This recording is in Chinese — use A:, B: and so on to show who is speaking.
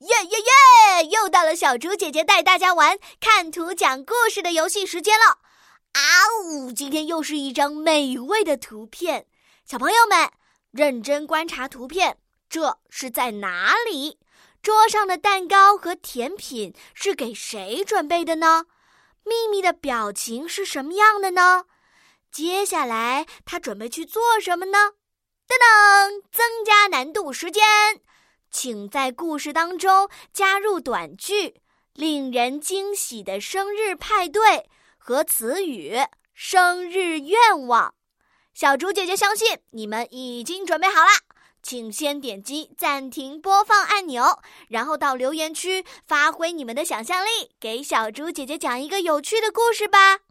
A: 耶耶耶！又到了小猪姐姐带大家玩看图讲故事的游戏时间了。啊呜！今天又是一张美味的图片，小朋友们认真观察图片，这是在哪里？桌上的蛋糕和甜品是给谁准备的呢？秘密的表情是什么样的呢？接下来他准备去做什么呢？噔噔，增加难度时间。请在故事当中加入短句“令人惊喜的生日派对”和词语“生日愿望”。小猪姐姐相信你们已经准备好了，请先点击暂停播放按钮，然后到留言区发挥你们的想象力，给小猪姐姐讲一个有趣的故事吧。